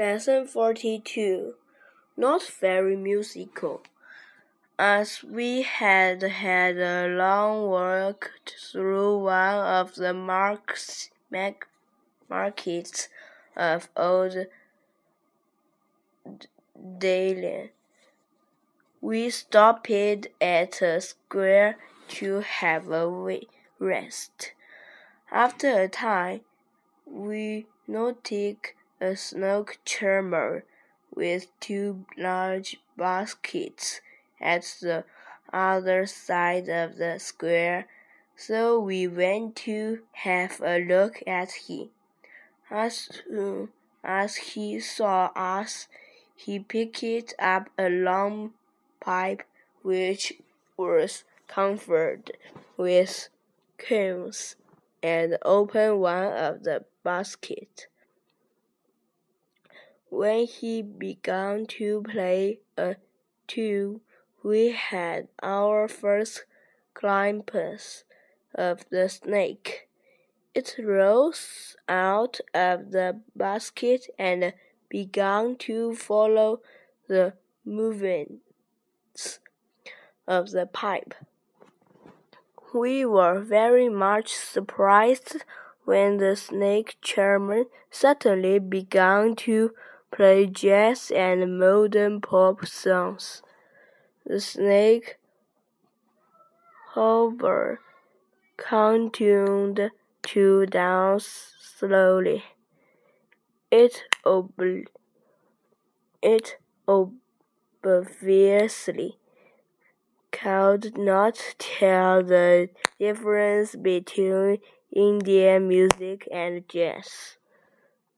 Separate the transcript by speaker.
Speaker 1: Lesson 42 Not very musical. As we had had a long walk through one of the marks, markets of Old Delhi, we stopped at a square to have a rest. After a time, we noticed a snow charmer with two large baskets at the other side of the square, so we went to have a look at him. As soon as he saw us, he picked up a long pipe which was covered with cones and opened one of the baskets. When he began to play uh, a tune, we had our first glimpse of the snake. It rose out of the basket and began to follow the movements of the pipe. We were very much surprised when the snake charmer suddenly began to play jazz and modern pop songs. The snake, however, continued to dance slowly. It, ob- it obviously could not tell the difference between Indian music and jazz.